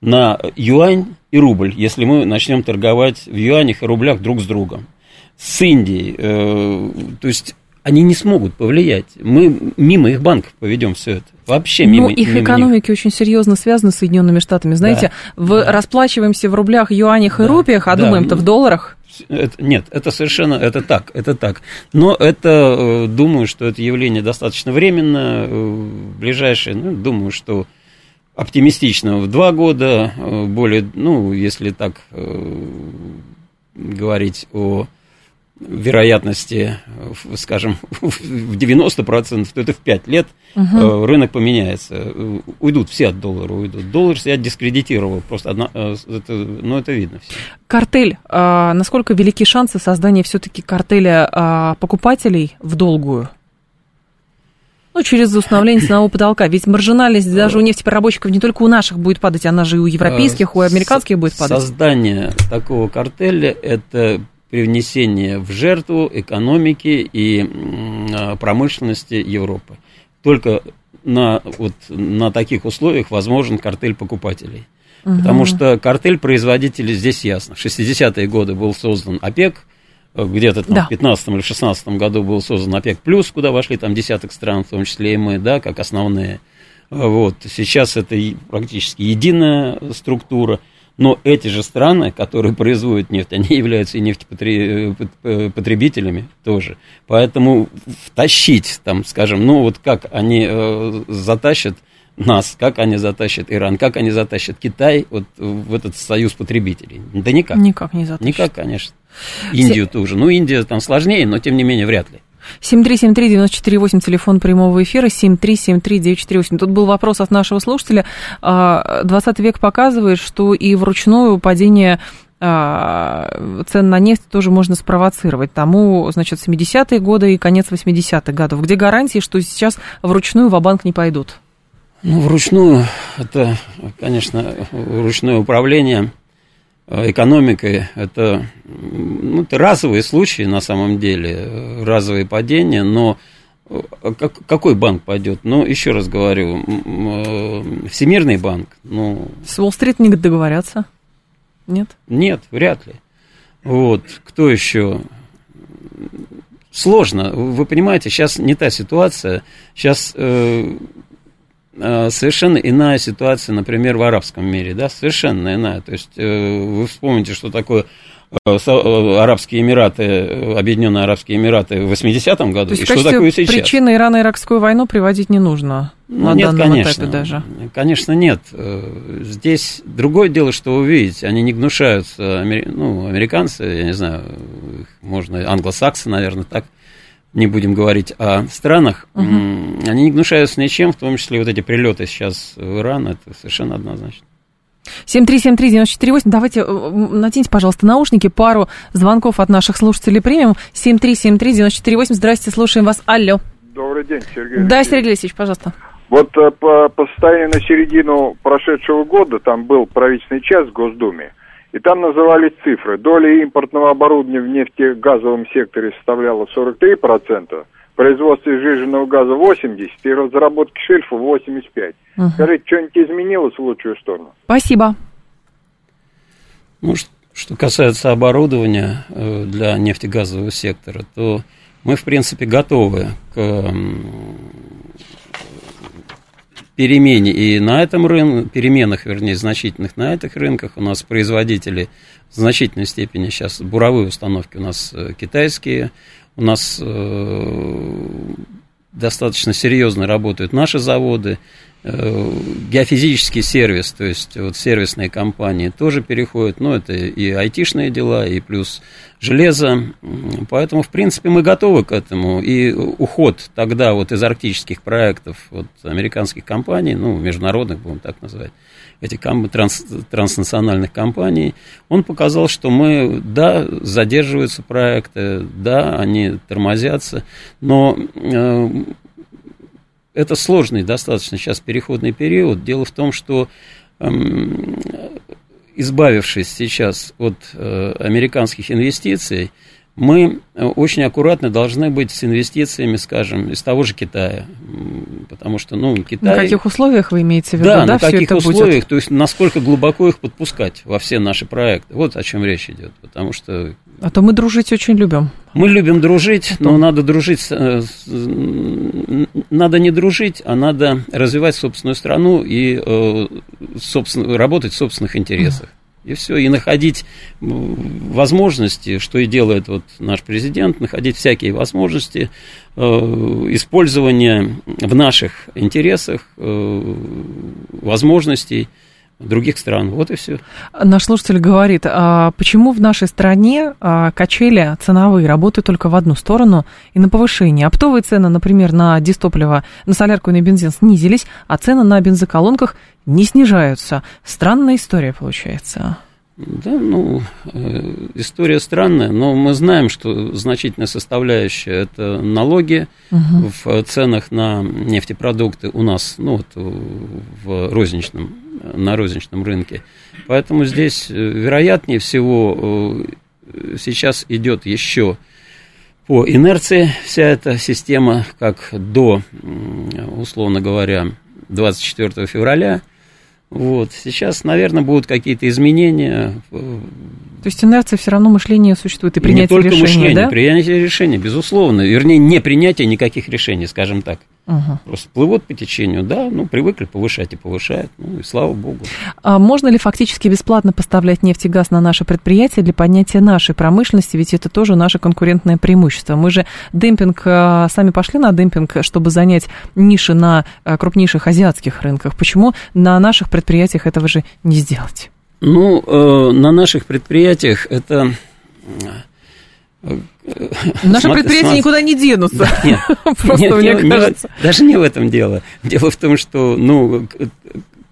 на юань и рубль, если мы начнем торговать в юанях и рублях друг с другом? С Индией. Э, то есть они не смогут повлиять. Мы мимо их банков поведем все это. Вообще мимо. Но их мимо экономики них. очень серьезно связаны с Соединенными Штатами. Знаете, да, в, да. расплачиваемся в рублях, юанях да, и рупиях, а да, думаем-то в долларах. Это, нет, это совершенно, это так, это так. Но это, э, думаю, что это явление достаточно временно, э, ближайшее, ну, думаю, что оптимистично в два года, э, более, ну, если так говорить о вероятности, скажем, (laughs) в 90%, то это в 5 лет угу. рынок поменяется. Уйдут все от доллара, уйдут. Доллар себя дискредитировал, просто одна, э, это, ну, это видно все. Картель. А насколько велики шансы создания все-таки картеля а, покупателей в долгую? Ну, через установление (coughs) ценового потолка. Ведь маржинальность даже у нефтепереработчиков не только у наших будет падать, она же и у европейских, у американских будет падать. Создание такого картеля – это привнесение в жертву экономики и а, промышленности Европы. Только на, вот, на таких условиях возможен картель покупателей. Угу. Потому что картель производителей здесь ясно. В 60-е годы был создан ОПЕК, где-то там да. в 15 или 16 году был создан ОПЕК+, плюс, куда вошли там десяток стран, в том числе и мы, да, как основные. Вот. Сейчас это практически единая структура. Но эти же страны, которые производят нефть, они являются и нефтепотребителями тоже. Поэтому втащить, там, скажем, ну вот как они э, затащат нас, как они затащат Иран, как они затащат Китай вот в этот союз потребителей. Да никак. Никак не затащат. Никак, конечно. Индию Все... тоже. Ну, Индия там сложнее, но тем не менее вряд ли. 7373948, телефон прямого эфира, 7373948. Тут был вопрос от нашего слушателя. 20 а, век показывает, что и вручную падение а, цен на нефть тоже можно спровоцировать. Тому, значит, 70-е годы и конец 80-х годов. Где гарантии, что сейчас вручную в банк не пойдут? Ну, вручную, это, конечно, ручное управление – экономикой, это, ну, это разовые случаи на самом деле, разовые падения, но как, какой банк пойдет? Ну, еще раз говорю, Всемирный банк, ну... С Уолл-стрит не договорятся? Нет? Нет, вряд ли. Вот, кто еще? Сложно. Вы понимаете, сейчас не та ситуация. Сейчас э, э, совершенно иная ситуация, например, в арабском мире, да, совершенно иная. То есть э, вы вспомните, что такое Э, э, Арабские Эмираты, э, Объединенные Арабские Эмираты в 80-м году, То есть, и что такое сейчас? причины Ирано-Иракскую войну приводить не нужно ну, на нет, данном конечно, этапе даже? Конечно, нет. Здесь другое дело, что вы видите, они не гнушаются, ну, американцы, я не знаю, можно англосаксы, наверное, так, не будем говорить о странах, угу. они не гнушаются ничем, в том числе вот эти прилеты сейчас в Иран, это совершенно однозначно. 7373948. Давайте э, натяните, пожалуйста, наушники. Пару звонков от наших слушателей примем. 7373948. Здрасте, слушаем вас. Алло. Добрый день, Сергей. Да, Сергей Алексеевич, пожалуйста. Вот э, по, по состоянию на середину прошедшего года, там был правительственный час в Госдуме, и там назывались цифры. Доля импортного оборудования в нефтегазовом секторе составляла 43%, производстве сжиженного газа 80 и разработки шельфа 85. Угу. Скажите, что-нибудь изменилось в лучшую сторону? Спасибо. Ну, что касается оборудования э, для нефтегазового сектора, то мы, в принципе, готовы к перемене и на этом рынке, переменах, вернее, значительных на этих рынках. У нас производители в значительной степени сейчас буровые установки у нас э, китайские, у нас э, достаточно серьезно работают наши заводы, геофизический сервис, то есть вот сервисные компании тоже переходят, ну, это и айтишные дела, и плюс железо, поэтому, в принципе, мы готовы к этому, и уход тогда вот из арктических проектов вот, американских компаний, ну, международных, будем так называть, этих транс, транснациональных компаний, он показал, что мы, да, задерживаются проекты, да, они тормозятся, но э, это сложный достаточно сейчас переходный период. Дело в том, что э, избавившись сейчас от э, американских инвестиций, мы э, очень аккуратно должны быть с инвестициями, скажем, из того же Китая. Потому что, ну, Китай... На каких условиях вы имеете в виду, да? да на каких условиях, будет? то есть насколько глубоко их подпускать во все наши проекты. Вот о чем речь идет. Потому что... А то мы дружить очень любим. Мы любим дружить, но надо дружить... Э, надо не дружить, а надо развивать собственную страну и э, собственно, работать в собственных интересах. И все, и находить возможности, что и делает вот наш президент, находить всякие возможности э, использования в наших интересах э, возможностей других стран. Вот и все. Наш слушатель говорит, а почему в нашей стране а, качели ценовые работают только в одну сторону и на повышение? Оптовые цены, например, на дистопливо, на солярку и на бензин снизились, а цены на бензоколонках не снижаются. Странная история получается. Да, ну, э, история странная, но мы знаем, что значительная составляющая это налоги угу. в ценах на нефтепродукты у нас, ну, вот в розничном, на розничном рынке. Поэтому здесь, э, вероятнее всего, э, сейчас идет еще по инерции вся эта система, как до, условно говоря, 24 февраля – вот. Сейчас, наверное, будут какие-то изменения. То есть инерция все равно мышление существует и принятие решения, Не только мышление, да? принятие решения, безусловно. Вернее, не принятие никаких решений, скажем так. Угу. Просто плывут по течению, да, ну, привыкли повышать и повышают, ну, и слава богу. А можно ли фактически бесплатно поставлять нефть и газ на наши предприятия для поднятия нашей промышленности, ведь это тоже наше конкурентное преимущество. Мы же демпинг, а, сами пошли на демпинг, чтобы занять ниши на а, крупнейших азиатских рынках. Почему на наших предприятиях этого же не сделать? Ну, э, на наших предприятиях это Наши смотри, предприятия смотри. никуда не денутся. Да, нет, (laughs) Просто нет, мне не, кажется. Не, даже не в этом дело. Дело в том, что, ну,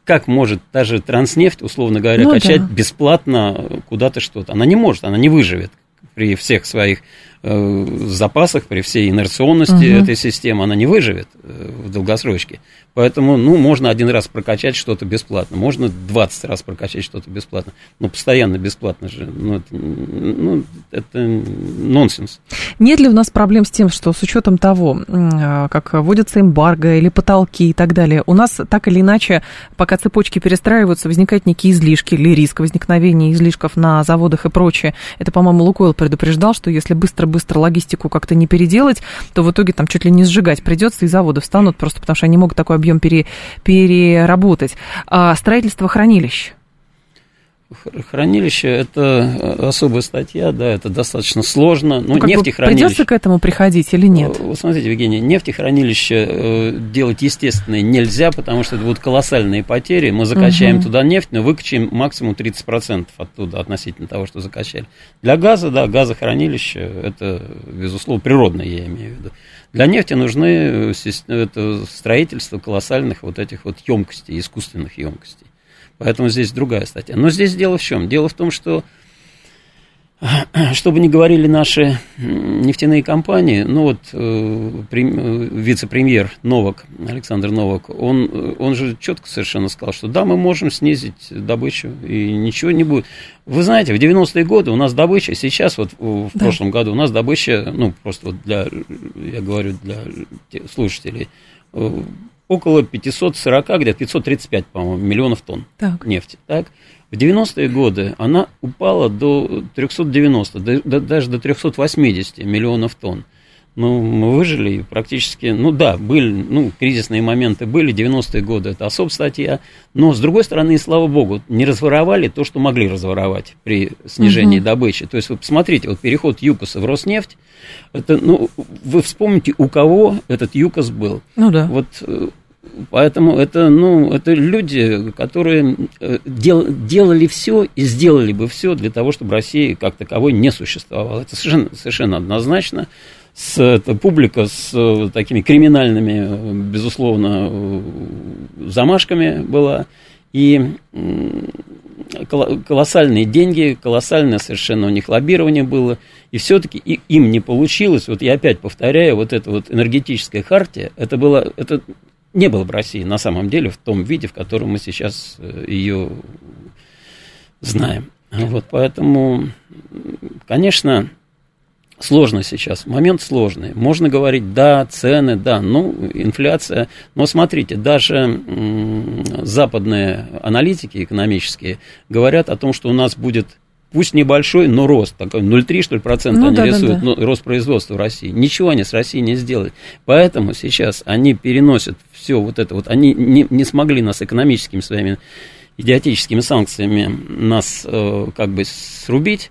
как может даже транснефть, условно говоря, ну, качать да. бесплатно куда-то что-то? Она не может, она не выживет при всех своих э, запасах, при всей инерционности угу. этой системы, она не выживет. Э, долгосрочке. Поэтому, ну, можно один раз прокачать что-то бесплатно, можно 20 раз прокачать что-то бесплатно, но постоянно бесплатно же, ну, это, ну, это нонсенс. Нет ли у нас проблем с тем, что с учетом того, а, как вводятся эмбарго или потолки и так далее, у нас так или иначе, пока цепочки перестраиваются, возникают некие излишки или риск возникновения излишков на заводах и прочее. Это, по-моему, Лукойл предупреждал, что если быстро-быстро логистику как-то не переделать, то в итоге там чуть ли не сжигать придется, и заводы встанут просто потому, что они могут такой объем пере, переработать. А строительство хранилищ. Хранилище – это особая статья, да, это достаточно сложно. Ну, ну нефтехранилище... Придется к этому приходить или нет? Вот смотрите, Евгений, нефтехранилище э, делать естественное нельзя, потому что это будут колоссальные потери. Мы закачаем угу. туда нефть, но выкачаем максимум 30% оттуда относительно того, что закачали. Для газа, да, газохранилище – это, безусловно, природное, я имею в виду. Для нефти нужны э, это строительство колоссальных вот этих вот емкостей, искусственных емкостей. Поэтому здесь другая статья. Но здесь дело в чем? Дело в том, что что бы ни говорили наши нефтяные компании, ну вот э, вице-премьер Новак, Александр Новак, он, он же четко совершенно сказал, что да, мы можем снизить добычу, и ничего не будет. Вы знаете, в 90-е годы у нас добыча, сейчас вот в да. прошлом году у нас добыча, ну просто вот для, я говорю для слушателей, э, около 540, где-то 535, по-моему, миллионов тонн так. нефти. Так? В 90-е годы она упала до 390, до, до, даже до 380 миллионов тонн. Ну, мы выжили практически, ну да, были, ну, кризисные моменты были, 90-е годы, это особая статья, но, с другой стороны, слава богу, не разворовали то, что могли разворовать при снижении угу. добычи. То есть, вы посмотрите, вот переход ЮКОСа в Роснефть, это, ну, вы вспомните, у кого этот ЮКОС был. Ну да. Вот э, Поэтому это, ну, это люди, которые э, дел, делали все и сделали бы все для того, чтобы Россия как таковой не существовала. Это совершенно, совершенно однозначно. С, это публика с э, такими криминальными, безусловно, замашками была. И колоссальные деньги, колоссальное совершенно у них лоббирование было, и все-таки им не получилось, вот я опять повторяю, вот эта вот энергетическая хартия, это было, это не было в России на самом деле в том виде, в котором мы сейчас э, ее знаем. Вот, поэтому, конечно, сложно сейчас, момент сложный. Можно говорить, да, цены, да, ну, инфляция. Но смотрите, даже западные аналитики экономические говорят о том, что у нас будет пусть небольшой, но рост, такой 0,3, что ли, процента ну, они да, рисуют, да, да. Ну, рост производства в России. Ничего они с Россией не сделали. Поэтому сейчас они переносят все вот это вот, они не, не смогли нас экономическими своими идиотическими санкциями нас э, как бы срубить.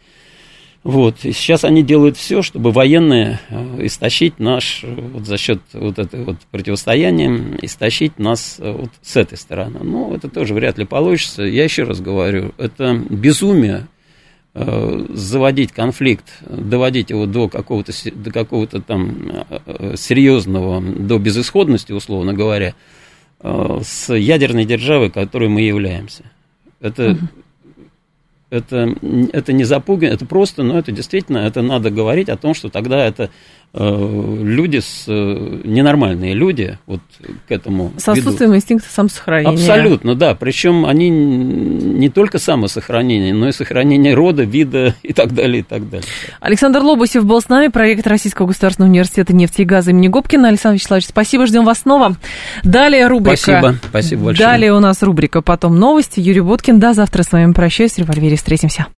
Вот. И сейчас они делают все, чтобы военные э, истощить наш, э, вот за счет вот этого вот противостояния, истощить нас э, вот с этой стороны. Но это тоже вряд ли получится. Я еще раз говорю, это безумие заводить конфликт, доводить его до какого-то, до какого-то там серьезного, до безысходности, условно говоря, с ядерной державой, которой мы являемся. Это, угу. Это, это не запугивание, это просто, но это действительно, это надо говорить о том, что тогда это люди с э, ненормальные люди вот к этому с отсутствием ведут. инстинкта самосохранения. Абсолютно да. Причем они не только самосохранение но и сохранение рода вида (laughs) и так далее и так далее. Александр Лобусев был с нами проект Российского государственного университета нефти и газа имени Губкина. Александр Вячеславович спасибо ждем вас снова. Далее рубрика. Спасибо спасибо большое. Далее у нас рубрика потом новости Юрий Боткин до завтра с вами прощаюсь. В револьвере встретимся